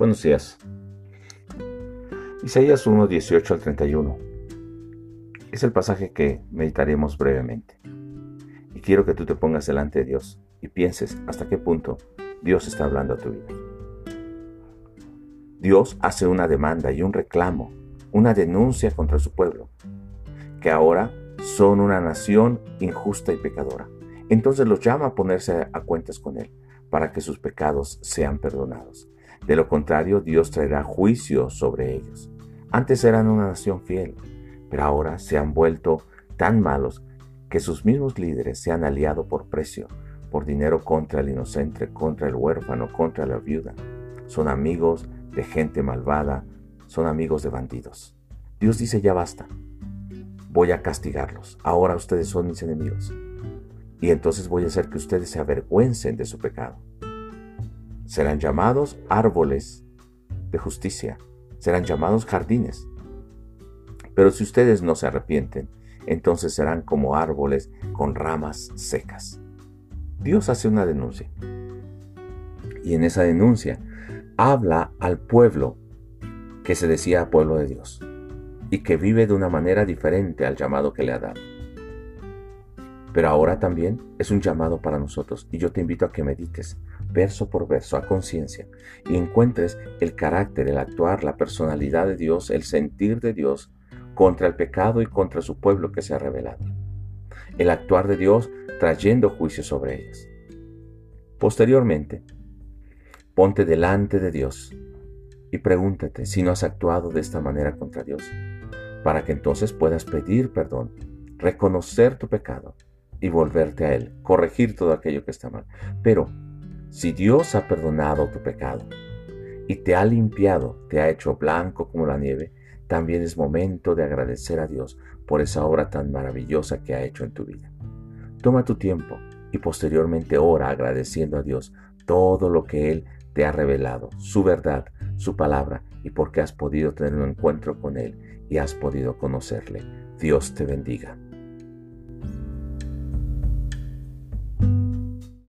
Buenos días. Isaías 1, 18 al 31. Es el pasaje que meditaremos brevemente. Y quiero que tú te pongas delante de Dios y pienses hasta qué punto Dios está hablando a tu vida. Dios hace una demanda y un reclamo, una denuncia contra su pueblo, que ahora son una nación injusta y pecadora. Entonces los llama a ponerse a cuentas con Él, para que sus pecados sean perdonados. De lo contrario, Dios traerá juicio sobre ellos. Antes eran una nación fiel, pero ahora se han vuelto tan malos que sus mismos líderes se han aliado por precio, por dinero contra el inocente, contra el huérfano, contra la viuda. Son amigos de gente malvada, son amigos de bandidos. Dios dice ya basta, voy a castigarlos, ahora ustedes son mis enemigos. Y entonces voy a hacer que ustedes se avergüencen de su pecado serán llamados árboles de justicia, serán llamados jardines. Pero si ustedes no se arrepienten, entonces serán como árboles con ramas secas. Dios hace una denuncia. Y en esa denuncia habla al pueblo que se decía pueblo de Dios y que vive de una manera diferente al llamado que le ha dado. Pero ahora también es un llamado para nosotros y yo te invito a que medites verso por verso a conciencia y encuentres el carácter, el actuar, la personalidad de Dios, el sentir de Dios contra el pecado y contra su pueblo que se ha revelado. El actuar de Dios trayendo juicio sobre ellos. Posteriormente, ponte delante de Dios y pregúntate si no has actuado de esta manera contra Dios, para que entonces puedas pedir perdón, reconocer tu pecado y volverte a Él, corregir todo aquello que está mal. Pero si Dios ha perdonado tu pecado y te ha limpiado, te ha hecho blanco como la nieve, también es momento de agradecer a Dios por esa obra tan maravillosa que ha hecho en tu vida. Toma tu tiempo y posteriormente ora agradeciendo a Dios todo lo que Él te ha revelado, su verdad, su palabra y porque has podido tener un encuentro con Él y has podido conocerle. Dios te bendiga.